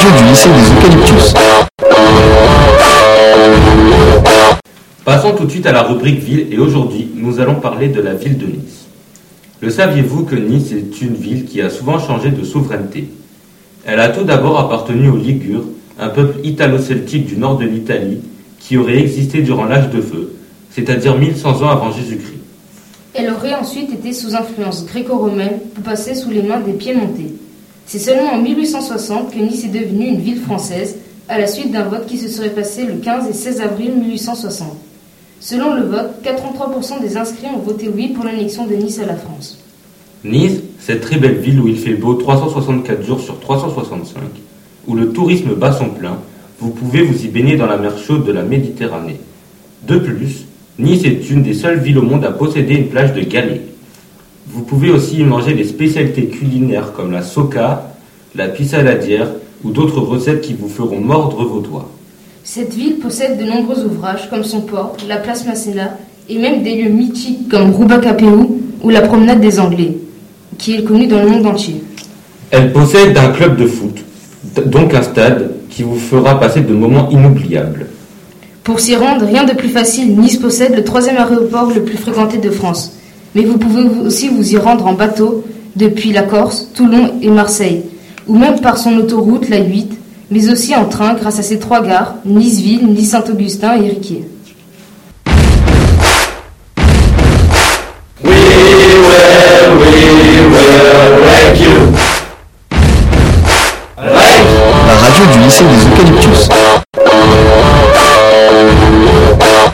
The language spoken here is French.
du lycée des Eucalyptus. Passons tout de suite à la rubrique ville et aujourd'hui nous allons parler de la ville de Nice. Le saviez-vous que Nice est une ville qui a souvent changé de souveraineté? Elle a tout d'abord appartenu aux Ligures, un peuple italo-celtique du nord de l'Italie qui aurait existé durant l'âge de feu, c'est-à-dire 1100 ans avant Jésus-Christ. Elle aurait ensuite été sous influence gréco-romaine pour passer sous les mains des Piémontais. C'est seulement en 1860 que Nice est devenue une ville française à la suite d'un vote qui se serait passé le 15 et 16 avril 1860. Selon le vote, 83% des inscrits ont voté oui pour l'annexion de Nice à la France. Nice, cette très belle ville où il fait beau 364 jours sur 365, où le tourisme bat son plein, vous pouvez vous y baigner dans la mer chaude de la Méditerranée. De plus, Nice est une des seules villes au monde à posséder une plage de galets. Vous pouvez aussi y manger des spécialités culinaires comme la soca, la pissaladière ou d'autres recettes qui vous feront mordre vos doigts. Cette ville possède de nombreux ouvrages comme son port, la place Masséna et même des lieux mythiques comme Roubaix-Capéou ou la promenade des Anglais, qui est connue dans le monde entier. Elle possède un club de foot, donc un stade qui vous fera passer de moments inoubliables. Pour s'y rendre, rien de plus facile, Nice possède le troisième aéroport le plus fréquenté de France. Mais vous pouvez aussi vous y rendre en bateau depuis la Corse, Toulon et Marseille, ou même par son autoroute, la 8, mais aussi en train grâce à ces trois gares, Nice-Ville, Nice-Saint-Augustin et Riquier. La radio du lycée des Eucalyptus.